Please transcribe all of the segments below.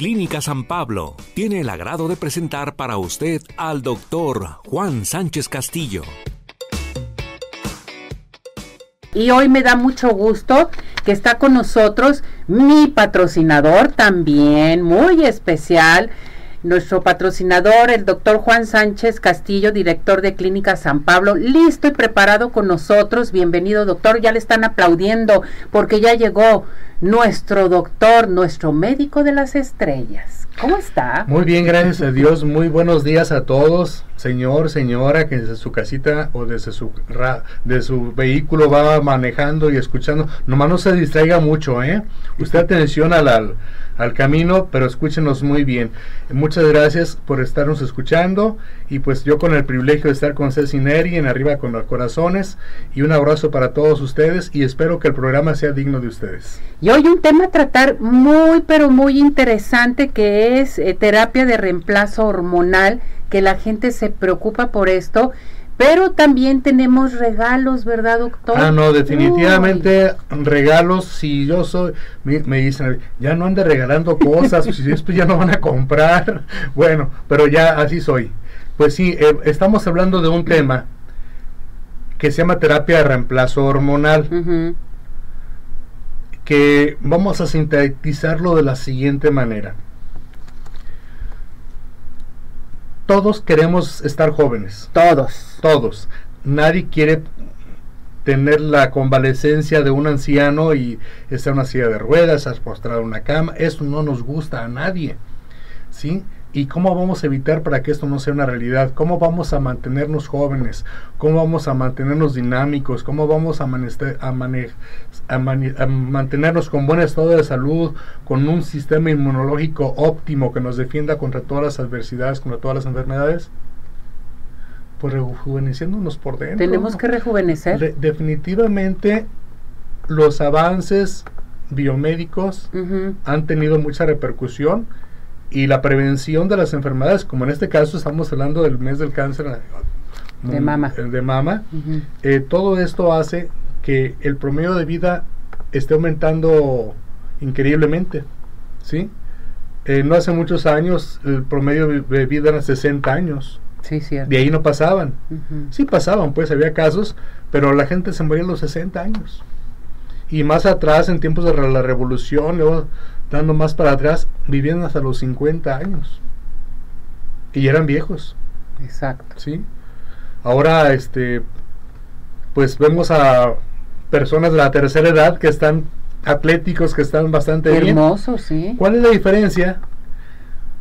Clínica San Pablo tiene el agrado de presentar para usted al doctor Juan Sánchez Castillo. Y hoy me da mucho gusto que está con nosotros mi patrocinador también, muy especial, nuestro patrocinador, el doctor Juan Sánchez Castillo, director de Clínica San Pablo, listo y preparado con nosotros. Bienvenido, doctor. Ya le están aplaudiendo porque ya llegó nuestro doctor, nuestro médico de las estrellas. ¿Cómo está? Muy bien, gracias a Dios. Muy buenos días a todos, señor, señora, que desde su casita o desde su, de su vehículo va manejando y escuchando. Nomás no se distraiga mucho, ¿eh? Usted atención al, al camino, pero escúchenos muy bien. Muchas gracias por estarnos escuchando y pues yo con el privilegio de estar con Ceci Neri en Arriba con los Corazones y un abrazo para todos ustedes y espero que el programa sea digno de ustedes. Y hoy un tema a tratar muy pero muy interesante que es eh, terapia de reemplazo hormonal, que la gente se preocupa por esto pero también tenemos regalos, ¿verdad, doctor? Ah, no, definitivamente regalos. Si yo soy, me, dicen, ya no ande regalando cosas, si después ya no van a comprar. Bueno, pero ya así soy. Pues sí, eh, estamos hablando de un tema que se llama terapia de reemplazo hormonal. Que vamos a sintetizarlo de la siguiente manera. Todos queremos estar jóvenes. Todos. Todos. Nadie quiere tener la convalecencia de un anciano y estar en una silla de ruedas, estar postrado en una cama. Eso no nos gusta a nadie. ¿Sí? ¿Y cómo vamos a evitar para que esto no sea una realidad? ¿Cómo vamos a mantenernos jóvenes? ¿Cómo vamos a mantenernos dinámicos? ¿Cómo vamos a, a, mantenernos con buen estado de salud, con un sistema inmunológico óptimo que nos defienda contra todas las adversidades, contra todas las enfermedades? Pues rejuveneciéndonos por dentro. Tenemos que rejuvenecer. definitivamente los avances biomédicos han tenido mucha repercusión y la prevención de las enfermedades, como en este caso estamos hablando del mes del cáncer de mama, de mama eh, todo esto hace que el promedio de vida esté aumentando increíblemente, ¿sí? Eh, no hace muchos años el promedio de vida era 60 años. Sí, cierto. De ahí no pasaban. Sí pasaban, pues había casos, pero la gente se moría a los 60 años. Y más atrás, en tiempos de la revolución, luego dando más para atrás, vivían hasta los 50 años. Y eran viejos. Exacto. ¿Sí? Ahora, este, pues vemos a personas de la tercera edad que están atléticos, que están bastante Hermosos, sí. ¿Cuál es la diferencia?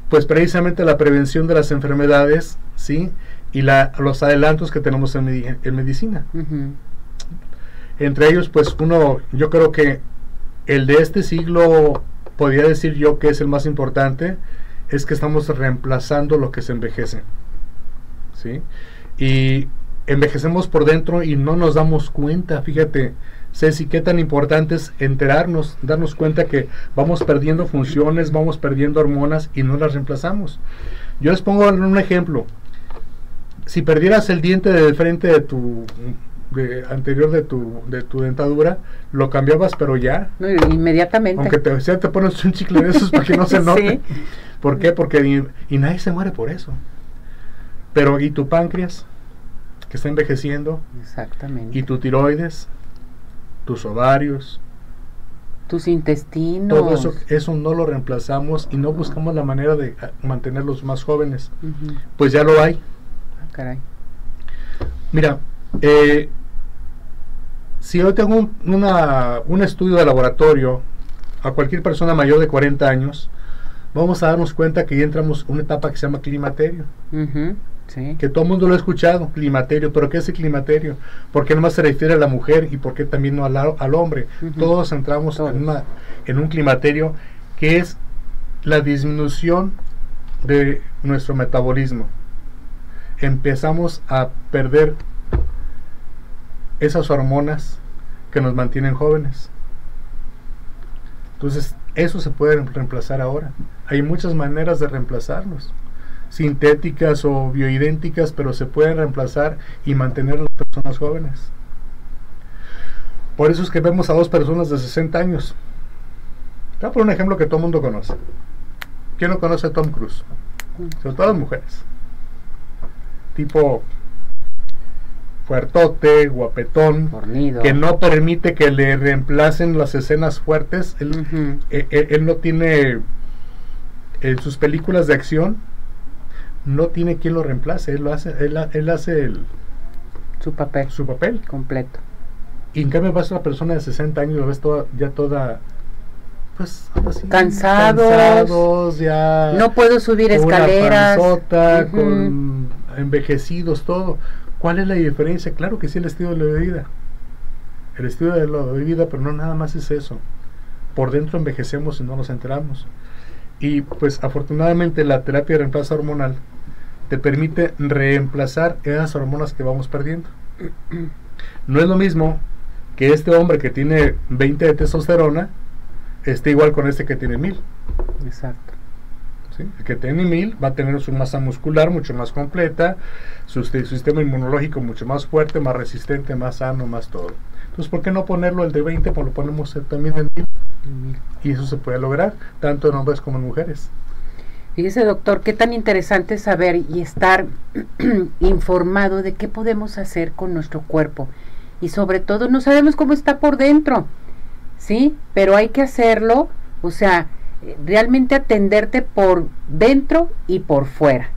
Pues precisamente la prevención de las enfermedades, ¿sí? Y la, los adelantos que tenemos en, en medicina. Entre ellos, pues uno, yo creo que el de este siglo podría decir yo que es el más importante, es que estamos reemplazando lo que se envejece. ¿sí? Y envejecemos por dentro y no nos damos cuenta, fíjate, Ceci, qué tan importante es enterarnos, darnos cuenta que vamos perdiendo funciones, vamos perdiendo hormonas y no las reemplazamos. Yo les pongo un ejemplo. Si perdieras el diente de frente de tu de, anterior de tu, de tu dentadura, lo cambiabas, pero ya. inmediatamente. Aunque te, sea, te pones un chicle de esos para que no se note. ¿Por qué? Porque y, nadie se muere por eso. Pero, ¿y tu páncreas? Que está envejeciendo. Exactamente. ¿Y tu tiroides? ¿Tus ovarios? tus intestinos. Todo eso, eso no lo reemplazamos y no buscamos la manera de ah, mantenerlos más jóvenes. Pues ya lo hay. Ah, caray. Mira, eh, si yo tengo un, un estudio de laboratorio a cualquier persona mayor de 40 años, vamos a darnos cuenta que ya entramos en una etapa que se llama climaterio. Que todo el mundo lo ha escuchado, climaterio. ¿Pero qué es el climaterio? ¿Por qué más se refiere a la mujer y por qué también no al, al hombre? Todos entramos En, una, en un climaterio que es la disminución de nuestro metabolismo. Empezamos a perder esas hormonas que nos mantienen jóvenes. Entonces, eso se puede reemplazar ahora. Hay muchas maneras de reemplazarlos, sintéticas o bioidénticas, pero se pueden reemplazar y mantener a las personas jóvenes. Por eso es que vemos a dos personas de 60 años. Voy a poner un ejemplo que todo el mundo conoce. ¿Quién no conoce a Tom Cruise? Sobre todo las mujeres. Tipo fuertote, guapetón, Fornido. que no permite que le reemplacen las escenas fuertes. Él, eh, eh, él no tiene en sus películas de acción no tiene quien lo reemplace él lo hace él, ha- él hace el- Su papel su papel completo. y en cambio vas a una persona de 60 años y lo ves toda, ya toda pues ahora sí, Cansados. cansados, ya No puedo subir con una escaleras. panzota, Ujú. con envejecidos todo ¿cuál es la diferencia? claro que sí el estilo de vida el estilo de la vida pero no nada más es eso por dentro envejecemos y no nos enteramos y pues afortunadamente la terapia de reemplazo hormonal te permite reemplazar esas hormonas que vamos perdiendo. No es lo mismo que este hombre que tiene 20 de testosterona esté igual con este que tiene 1000. Exacto. ¿Sí? El que tiene 1000 va a tener su masa muscular mucho más completa, su, sistema inmunológico mucho más fuerte, más resistente, más sano, más todo. Entonces, ¿por qué no ponerlo el de 20? Pues lo ponemos también en 1000 y eso se puede lograr tanto en hombres como en mujeres. Fíjese, doctor, qué tan interesante es saber y estar informado de qué podemos hacer con nuestro cuerpo. Y sobre todo, no sabemos cómo está por dentro, ¿sí? Pero hay que hacerlo, o sea, realmente atenderte por dentro y por fuera.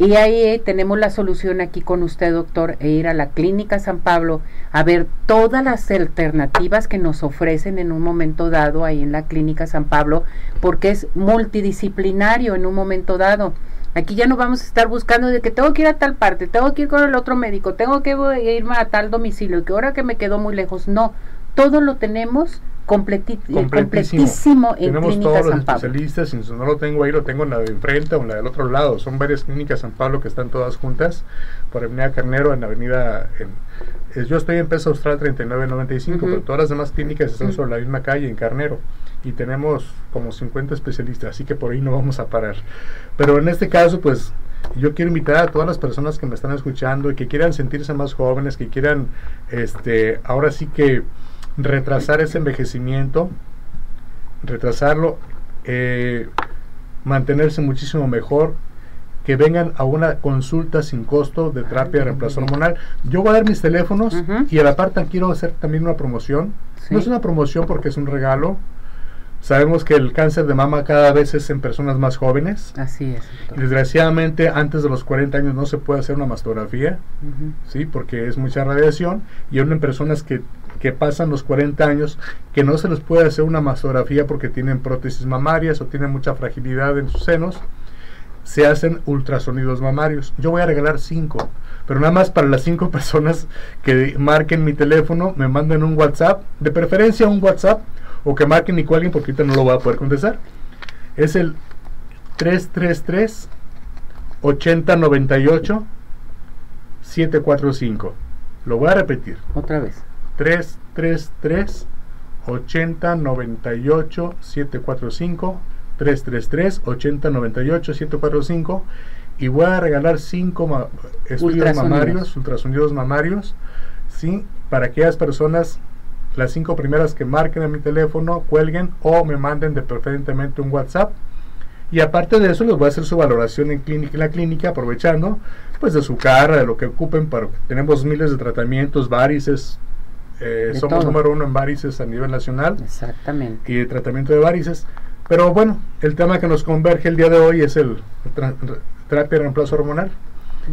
Y ahí eh, tenemos la solución aquí con usted, doctor, e ir a la Clínica San Pablo a ver todas las alternativas que nos ofrecen en un momento dado ahí en la Clínica San Pablo, porque es multidisciplinario en un momento dado. Aquí ya no vamos a estar buscando de que tengo que ir a tal parte, tengo que ir con el otro médico, tengo que irme a tal domicilio, que ahora que me quedó muy lejos. No, todo lo tenemos completi- eh, Completísimo. completísimo en Tenemos Clínica todos los San Pablo. especialistas, si no lo tengo ahí, lo tengo en la de enfrente o en la del otro lado. Son varias clínicas San Pablo que están todas juntas por Avenida Carnero, en la avenida... En, es- yo estoy en Peso Austral 3995, Ujú. pero todas las demás clínicas están Ujú. sobre la misma calle, en Carnero. Y tenemos como 50 especialistas, así que por ahí no vamos a parar. Pero en este caso, pues yo quiero invitar a todas las personas que me están escuchando y que quieran sentirse más jóvenes, que quieran, este, ahora sí que retrasar ese envejecimiento, retrasarlo, eh, mantenerse muchísimo mejor, que vengan a una consulta sin costo de terapia de reemplazo hormonal. Yo voy a dar mis teléfonos y a la parte quiero hacer también una promoción. Sí. No es una promoción porque es un regalo. Sabemos que el cáncer de mama cada vez es en personas más jóvenes. Así es. Doctor. desgraciadamente antes de los 40 años no se puede hacer una mastografía. ¿sí? Porque es mucha radiación y aún en personas que, que pasan los 40 años que no se les puede hacer una mastografía porque tienen prótesis mamarias o tienen mucha fragilidad en sus senos, se hacen ultrasonidos mamarios. Yo voy a regalar 5, pero nada más para las 5 personas que marquen mi teléfono, me manden un WhatsApp, de preferencia un WhatsApp, o que marquen Nico alguien porque ahorita no lo voy a poder contestar. Es el 333 8098 745. Lo voy a repetir. Otra vez. 333 8098 745 333 8098 745 y voy a regalar 5 estudios mamarios, ultrasonidos mamarios, ¿sí? Para aquellas personas, las cinco primeras que marquen a mi teléfono, cuelguen o me manden de preferentemente un WhatsApp. Y aparte de eso, les voy a hacer su valoración en, clínica, en la clínica, aprovechando pues de su cara, de lo que ocupen. Para, tenemos miles de tratamientos, varices. Eh, somos todo. número uno en varices a nivel nacional Exactamente. y de tratamiento de varices. Pero bueno, el tema que nos converge el día de hoy es el tra- terapia de reemplazo hormonal.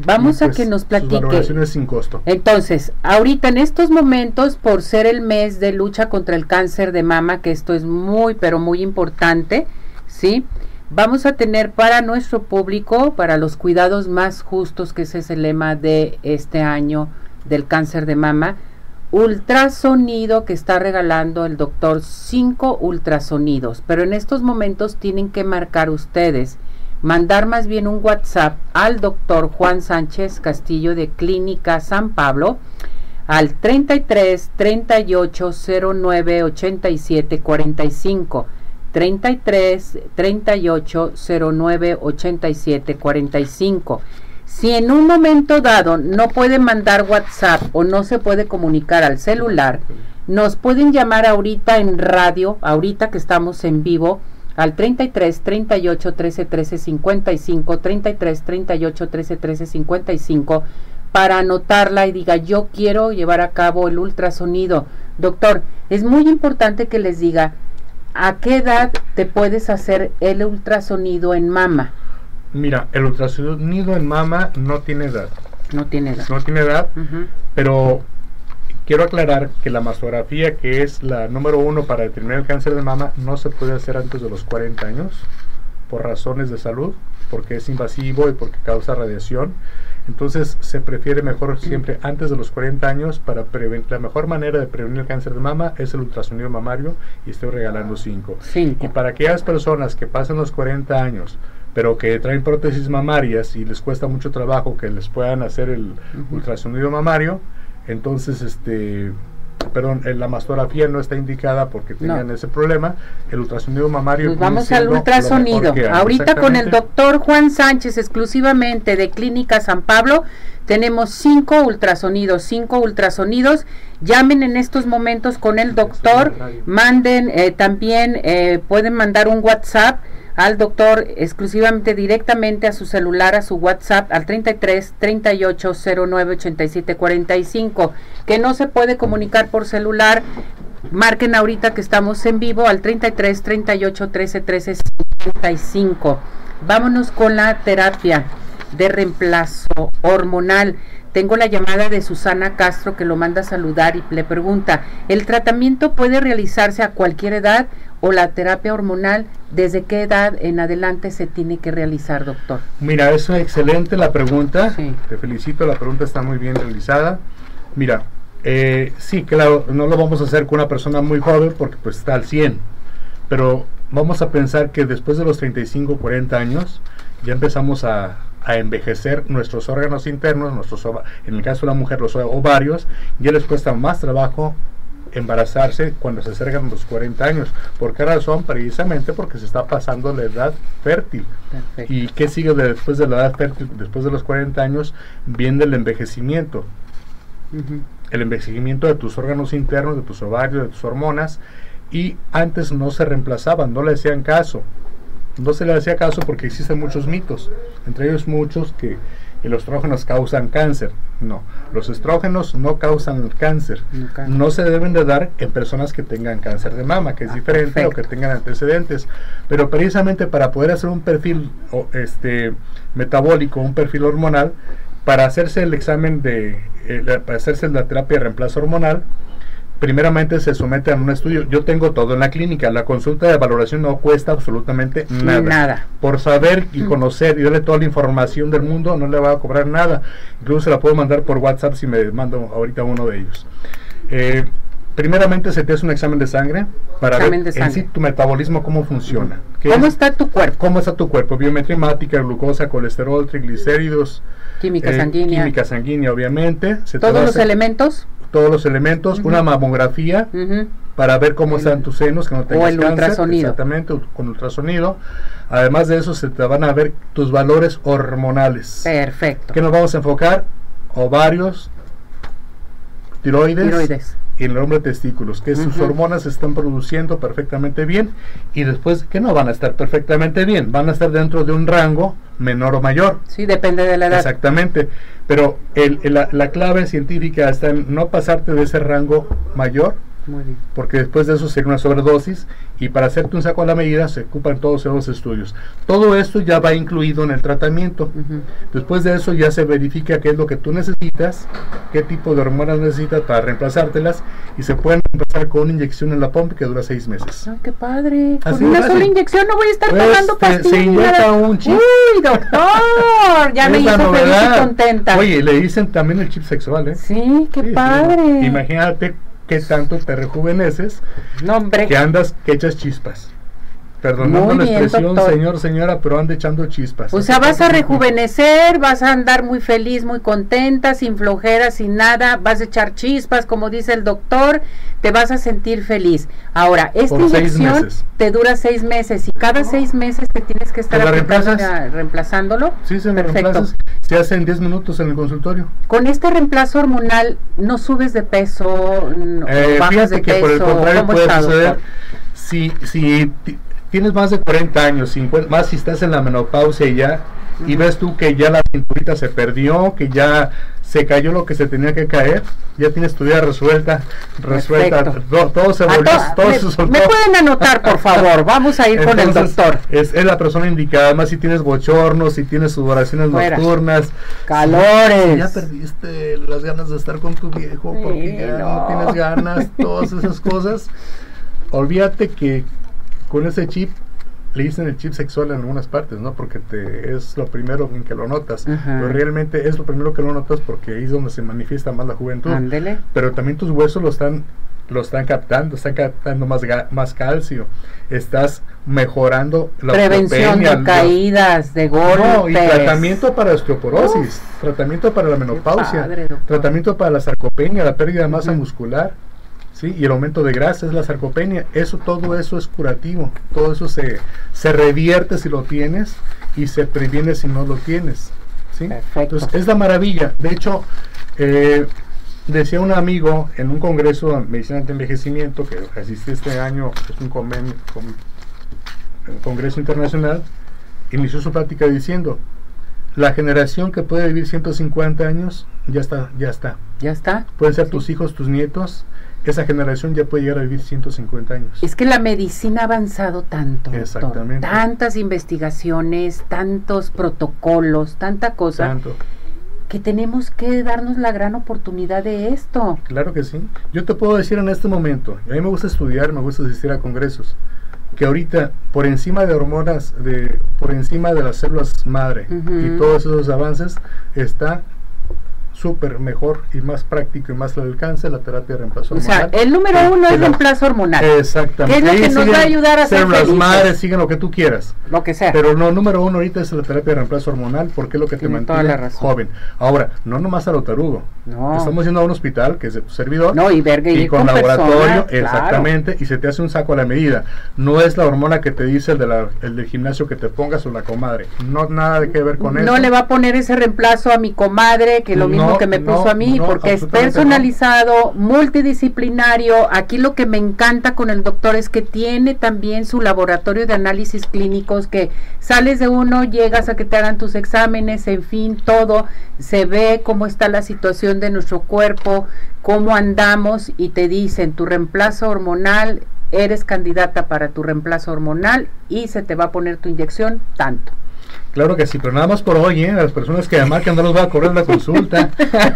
Vamos a pues, que nos sus platique. valoraciones sin costo. Entonces, ahorita en estos momentos, por ser el mes de lucha contra el cáncer de mama, que esto es muy, pero muy importante, ¿sí? Vamos a tener para nuestro público, para los cuidados más justos, que ese es el lema de este año del cáncer de mama, ultrasonido que está regalando el doctor, cinco ultrasonidos, pero en estos momentos tienen que marcar ustedes mandar más bien un WhatsApp al doctor Juan Sánchez Castillo de Clínica San Pablo al 33 38 09 87 45 33 38 09 87 45 si en un momento dado no pueden mandar WhatsApp o no se puede comunicar al celular, nos pueden llamar ahorita en radio, ahorita que estamos en vivo, al 33 38 13 13 55, 33 38 13 13 55 para anotarla y diga yo quiero llevar a cabo el ultrasonido. Doctor, es muy importante que les diga a qué edad te puedes hacer el ultrasonido en mama. Mira, el ultrasonido en mama no tiene edad. No tiene edad. No tiene edad, pero quiero aclarar que la mastografía, que es la número uno para determinar el cáncer de mama, no se puede hacer antes de los 40 años por razones de salud, porque es invasivo y porque causa radiación. Entonces se prefiere mejor siempre antes de los 40 años para prevenir. La mejor manera de prevenir el cáncer de mama es el ultrasonido mamario y estoy regalando 5. Y para aquellas personas que pasan los 40 años, pero que traen prótesis mamarias y les cuesta mucho trabajo que les puedan hacer el ultrasonido mamario, entonces este perdón, la mastografía no está indicada porque tengan ese problema. El ultrasonido mamario. Nos vamos al ultrasonido. Ahorita con el doctor Juan Sánchez, exclusivamente de Clínica San Pablo, tenemos cinco ultrasonidos, cinco ultrasonidos. Llamen en estos momentos con el doctor, manden eh, también, eh, pueden mandar un WhatsApp al doctor exclusivamente directamente a su celular, a su WhatsApp al 33 38 09 87 45, que no se puede comunicar por celular. Marquen ahorita que estamos en vivo al 33 38 13 13 55. Vámonos con la terapia de reemplazo hormonal. Tengo la llamada de Susana Castro que lo manda a saludar y le pregunta, ¿el tratamiento puede realizarse a cualquier edad o la terapia hormonal desde qué edad en adelante se tiene que realizar, doctor? Mira, es excelente la pregunta. Te felicito, la pregunta está muy bien realizada. Mira, eh, sí, claro, no lo vamos a hacer con una persona muy joven porque pues está al 100, pero vamos a pensar que después de los 35, 40 años ya empezamos a, a envejecer nuestros órganos internos, nuestros en el caso de la mujer los ovarios, ya les cuesta más trabajo embarazarse cuando se acercan los 40 años. ¿Por qué razón? Precisamente porque se está pasando la edad fértil. ¿Y qué sigue después de la edad fértil? Después de los 40 años viene el envejecimiento. El envejecimiento de tus órganos internos, de tus ovarios, de tus hormonas. Y antes no se reemplazaban, no le hacían caso no se le hacía caso porque existen muchos mitos, entre ellos muchos que, los estrógenos causan cáncer. No, los estrógenos no causan cáncer. No se deben de dar en personas que tengan cáncer de mama, que es ah, diferente o que tengan antecedentes. Pero precisamente para poder hacer un perfil este, metabólico, un perfil hormonal, para hacerse el examen de, eh, para hacerse la terapia de reemplazo hormonal, primeramente se somete a un estudio. Yo tengo todo en la clínica. La consulta de valoración no cuesta absolutamente nada. Nada. Por saber y mm. conocer y darle toda la información del mundo, no le va a cobrar nada. Incluso se la puedo mandar por WhatsApp si me mando ahorita uno de ellos. Eh, primeramente se te hace un examen de sangre para ver en sí tu metabolismo cómo funciona. ¿Cómo está tu cuerpo? ¿Cómo está tu cuerpo? Biometría hemática, glucosa, colesterol, triglicéridos. Química eh, sanguínea. Química sanguínea, obviamente. ¿Todos los elementos? Todos los elementos, una mamografía para ver cómo están tus senos, que no tengas o el ultrasonido. Exactamente, con ultrasonido. Además de eso, se te van a ver tus valores hormonales. Perfecto. ¿Qué nos vamos a enfocar? Ovarios, tiroides, tiroides y el hombre testículos, que sus hormonas se están produciendo perfectamente bien y después que no van a estar perfectamente bien, van a estar dentro de un rango menor o mayor. Sí, depende de la edad. Exactamente, pero el, la, la clave científica está en no pasarte de ese rango mayor porque después de eso sería una sobredosis y para hacerte un saco a la medida se ocupan todos esos estudios. Todo esto ya va incluido en el tratamiento. Después de eso ya se verifica qué es lo que tú necesitas, qué tipo de hormonas necesitas para reemplazártelas y se pueden empezar con una inyección en la pompa que dura seis meses. ¡Qué padre! con una sola inyección no voy a estar pues, pagando pastillas. Se inyecta un chip. ¡Uy, doctor! ya me hizo feliz y contenta. Oye, le dicen también el chip sexual, ¿eh? Sí, qué padre. Imagínate qué tanto te rejuveneces no, hombre. que andas que echas chispas. Perdonando la expresión, señor, señora, pero anda echando chispas. O sea, vas a rejuvenecer, vas a andar muy feliz, muy contenta, sin flojera, sin nada, vas a echar chispas, como dice el doctor, te vas a sentir feliz. Ahora, esta inyección te dura seis meses y cada seis meses te tienes que estar reemplazándolo. Sí, se me reemplazas. Se hace en 10 minutos en el consultorio. Con este reemplazo hormonal, ¿no subes de peso? No, eh, bajas de peso? por el contrario puede suceder. Si, si tienes más de 40 años, 50, más si estás en la menopausia y ya, y ves tú que ya la cinturita se perdió, que ya se cayó lo que se tenía que caer, ya tienes tu vida resuelta, resuelta, todo, se volvió, todo me, se soltó. Me pueden anotar, por favor, vamos a ir con el doctor. Es, es, la persona indicada, además si tienes bochornos, si tienes sudoraciones nocturnas, calores. ya perdiste las ganas de estar con tu viejo, porque ya no. no tienes ganas, todas esas cosas, olvídate que con ese chip le dicen el chip sexual en algunas partes, ¿no? Porque te, es lo primero en que lo notas. Pero realmente es lo primero que lo notas porque ahí es donde se manifiesta más la juventud. Ándele. Pero también tus huesos lo están lo están captando, están captando más, más calcio, estás mejorando la prevención de caídas, de golpes. No, y tratamiento para osteoporosis, tratamiento para la menopausia, tratamiento para la sarcopenia, la pérdida de masa muscular ¿sí? y el aumento de grasa es la sarcopenia. Eso, todo eso es curativo, todo eso se, se revierte si lo tienes y se previene si no lo tienes. ¿sí? Entonces, es la maravilla. De hecho, eh, decía un amigo en un congreso de medicina de envejecimiento que asistí este año, es un, convenio, un congreso internacional, inició su plática diciendo, la generación que puede vivir 150 años ya está, ya está. Ya está. Pueden ser tus hijos, tus nietos, esa generación ya puede llegar a vivir 150 años. Es que la medicina ha avanzado tanto. Exactamente. Tantas investigaciones, tantos protocolos, tanta cosa. Tanto. Que tenemos que darnos la gran oportunidad de esto. Claro que sí. Yo te puedo decir en este momento, a mí me gusta estudiar, me gusta asistir a congresos, que ahorita por encima de hormonas, de, por encima de las células madre y todos esos avances, está súper mejor y más práctico y más al alcance la terapia de reemplazo hormonal. O sea, el número uno es reemplazo hormonal. Exactamente. Que es lo que nos va a ayudar a ser las madres siguen lo que tú quieras. Lo que sea. Pero no, número uno ahorita es la terapia de reemplazo hormonal porque es lo que te mantiene joven. Ahora, no nomás a lo tarugo. No. Estamos yendo a un hospital que es de tu servidor. No, y verga y, con, laboratorio, exactamente, y se te hace un saco a la medida. No es la hormona que te dice el, de la, el del gimnasio que te pongas o la comadre. No nada de que ver con eso. No le va a poner ese reemplazo a mi comadre que lo mismo que me puso a mí, porque es personalizado, multidisciplinario. Aquí lo que me encanta con el doctor es que tiene también su laboratorio de análisis clínicos, que sales de uno, llegas a que te hagan tus exámenes, en fin, todo, se ve cómo está la situación de nuestro cuerpo, cómo andamos y te dicen tu reemplazo hormonal, eres candidata para tu reemplazo hormonal y se te va a poner tu inyección tanto. Claro que sí, pero nada más por hoy, ¿eh? las personas que marcan no los va a correr la consulta.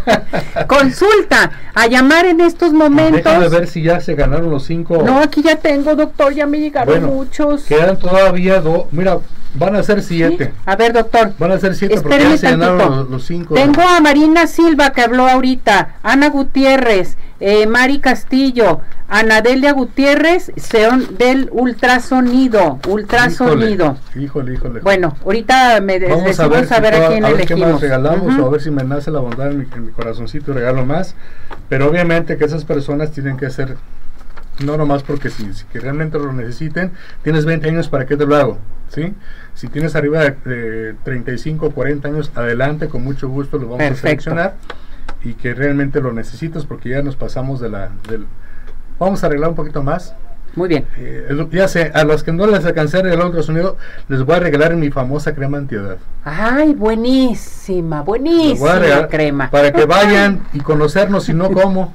consulta, a llamar en estos momentos. Déjame ver si ya se ganaron los cinco. No, aquí ya tengo, doctor, ya me llegaron muchos. Quedan todavía dos, mira, van a ser siete. A ver, doctor. Van a ser siete porque ya se ganaron los, cinco. Tengo a Marina Silva que habló ahorita, Ana Gutiérrez, eh, Mari Castillo, Anadelia Gutiérrez, son del ultrasonido, ultrasonido. Híjole, híjole. Bueno, ahorita me vamos a ver, a ver a quién a ver qué más regalamos o a ver si me nace la bondad en mi, en mi corazoncito y regalo más. Pero obviamente que esas personas tienen que ser no nomás porque si, si que realmente lo necesiten, tienes 20 años para que te lo hago, ¿sí? Si tienes arriba de, de 35 40 años, adelante, con mucho gusto lo vamos a seleccionar y que realmente lo necesitas porque ya nos pasamos de la del vamos a arreglar un poquito más. Muy bien. Eh, ya sé a los que no les alcancé el ultrasonido les voy a regalar mi famosa crema antiedad. Ay buenísima buenísima crema. para que vayan y conocernos y no cómo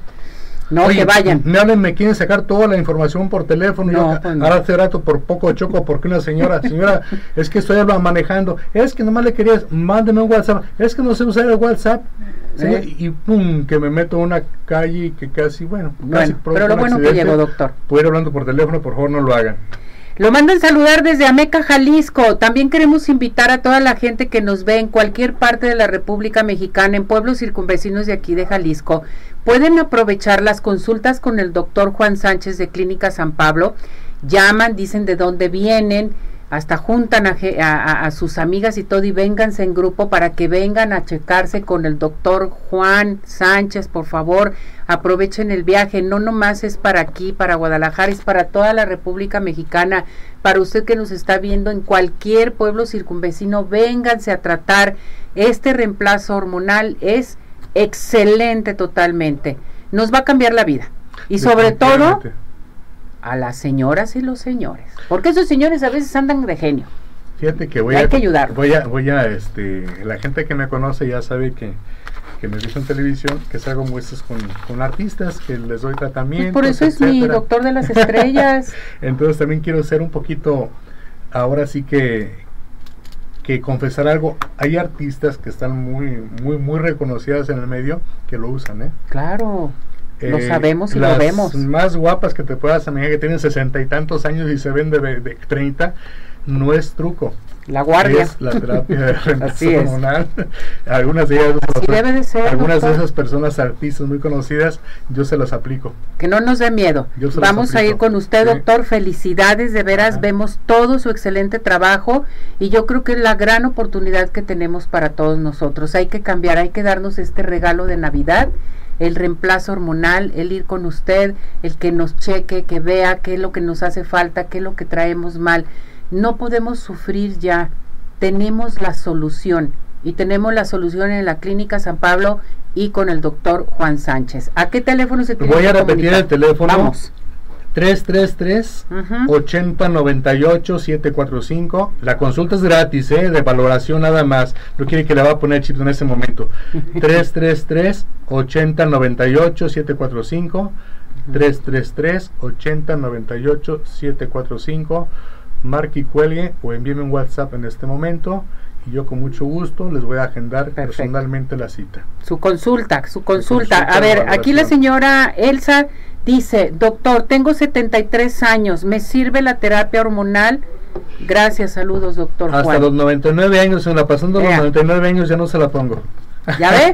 no, que vayan. Me me quieren sacar toda la información por teléfono. No, pues Ahora hace rato por poco choco porque una señora, señora, es que estoy manejando. Es que nomás le querías, mándeme un WhatsApp. Es que no sé usar el WhatsApp. ¿Eh? Y pum, que me meto a una calle que casi, bueno, casi pero lo bueno que llegó, doctor. Puedo ir hablando por teléfono, por favor no lo hagan. Lo mandan saludar desde Ameca, Jalisco. También queremos invitar a toda la gente que nos ve en cualquier parte de la República Mexicana, en pueblos circunvecinos de aquí de Jalisco. Pueden aprovechar las consultas con el doctor Juan Sánchez de Clínica San Pablo. Llaman, dicen de dónde vienen hasta juntan a, sus amigas y todo y vénganse en grupo para que vengan a checarse con el doctor Juan Sánchez, por favor, aprovechen el viaje, no nomás es para aquí, para Guadalajara, es para toda la República Mexicana, para usted que nos está viendo en cualquier pueblo circunvecino, vénganse a tratar, este reemplazo hormonal es excelente totalmente, nos va a cambiar la vida y sobre todo a las señoras y los señores. Porque esos señores a veces andan de genio. Fíjate que voy Hay a, que ayudar. voy a, voy a, este, la gente que me conoce ya sabe que, que me visto en televisión, que hago muestras con, con artistas, que les doy Pues tratamiento. por eso es mi doctor de las estrellas. Entonces también quiero ser un poquito, ahora sí que, que confesar algo. Hay artistas que están muy, muy, muy reconocidas en el medio que lo usan, ¿eh? Claro, lo Eh, sabemos y lo las vemos. más guapas que te puedas imaginar que tienen sesenta y tantos años y se ven de, de 30, no es truco. La guardia. Es la terapia de reemplazo es. hormonal. Algunas de ellas, Así debe de ser, algunas de esas personas artistas muy conocidas, yo se las aplico. Que no nos dé miedo. Vamos a ir con usted, Sí. doctor. Felicidades, de veras. Ajá. Vemos todo su excelente trabajo y yo creo que es la gran oportunidad que tenemos para todos nosotros. Hay que cambiar, hay que darnos este regalo de Navidad, el reemplazo hormonal, el ir con usted, el que nos cheque, que vea qué es lo que nos hace falta, qué es lo que traemos mal. No podemos sufrir ya. Tenemos la solución y tenemos la solución en la Clínica San Pablo y con el doctor Juan Sánchez. ¿A qué teléfono se tiene Voy a repetir comunicar? el teléfono. Vamos. 333 Ujú. 8098 745. La consulta es gratis, ¿eh? de valoración nada más. No quiere que le va a poner chips en ese momento. 333 8098 745. 333 8098 745. Marque y cuelgue o envíeme un WhatsApp en este momento y yo con mucho gusto les voy a agendar Perfecto. personalmente la cita. Su consulta, su consulta. consulta A ver, aquí la señora Elsa dice, doctor, tengo 73 años, ¿me sirve la terapia hormonal? Gracias, saludos, doctor Hasta Juan. los 99 años, en la pasando los Vea. 99 años ya no se la pongo. ¿Ya ve?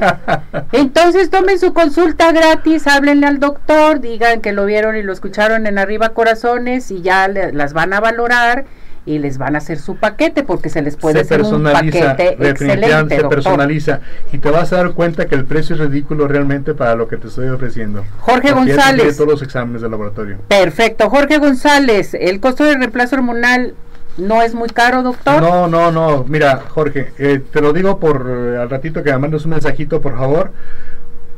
Entonces tomen su consulta gratis, háblenle al doctor, digan que lo vieron y lo escucharon en Arriba Corazones y ya le- las van a valorar y les van a hacer su paquete porque se les puede se hacer un paquete excelente, se doctor. personaliza y te vas a dar cuenta que el precio es ridículo realmente para lo que te estoy ofreciendo. Jorge te González. todos los exámenes de laboratorio. Perfecto. Jorge González, ¿el costo del reemplazo hormonal no es muy caro, doctor? No, no, no. Mira, Jorge, eh, te lo digo por eh, al ratito que me mandes un mensajito, por favor,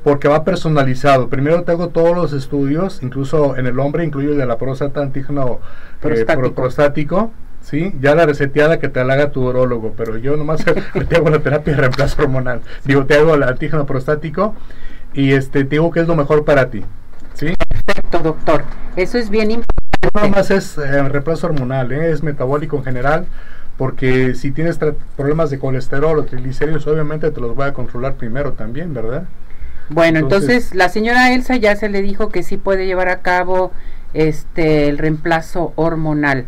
porque va personalizado. Primero te hago todos los estudios, incluso en el hombre, incluyo el de la próstata, antígeno eh, Prostático. pro- prostático. Sí, ya la reseteada que te la haga tu urólogo, pero yo nomás te hago la terapia de reemplazo hormonal. Digo, te hago el antígeno prostático y este te digo que es lo mejor para ti. ¿Sí? Perfecto, doctor. Eso es bien No importante. más es eh, reemplazo hormonal, ¿eh? es metabólico en general, porque si tienes problemas de colesterol o triglicéridos, obviamente te los voy a controlar primero también, ¿verdad? Bueno, entonces, Entonces- la señora Elsa ya se le dijo que sí puede llevar a cabo este el reemplazo hormonal.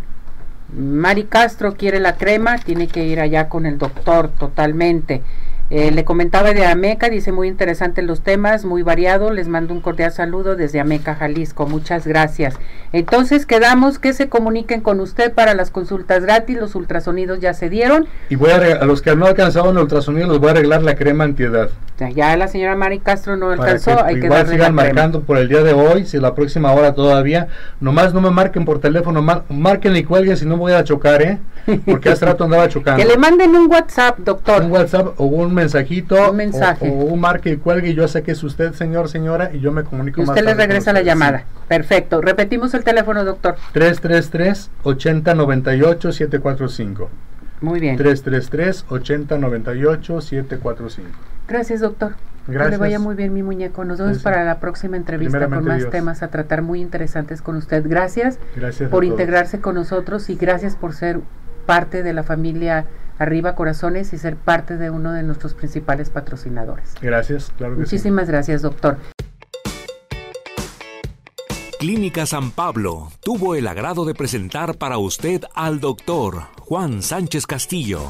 Mari Castro quiere la crema, tiene que ir allá con el doctor totalmente. Eh, le comentaba de Ameca, dice muy interesantes los temas, muy variado. Les mando un cordial saludo desde Ameca, Jalisco. Muchas gracias. Entonces quedamos que se comuniquen con usted para las consultas gratis. Los ultrasonidos ya se dieron. Y voy a, a los que no alcanzaron el ultrasonido, los voy a arreglar la crema antiedad. Ya, la señora Mari Castro no Para alcanzó, que hay que igual darle sigan marcando por el día de hoy, si la próxima hora todavía. Nomás no me marquen por teléfono, mar- marquen y cuelguen si no voy a chocar, ¿eh? Porque hace rato andaba chocando. Que le manden un WhatsApp, doctor. un WhatsApp o un mensajito Un mensaje. O, o un marque y cuelgue y yo sé que es usted señor señora y yo me comunico Y más usted le regresa la llamada. Perfecto. Repetimos el teléfono, doctor. 333 8098 745 Muy bien. 333 8098 745 Gracias, doctor. Que le Gracias. vaya muy bien, mi muñeco. Nos vemos Sí, sí. para la próxima entrevista con más Dios. temas a tratar muy interesantes con usted. Gracias Gracias por integrarse con nosotros y gracias por ser parte de la familia Arriba Corazones y ser parte de uno de nuestros principales patrocinadores. Gracias, claro que sí. Muchísimas gracias, doctor. Clínica San Pablo tuvo el agrado de presentar para usted al doctor Juan Sánchez Castillo.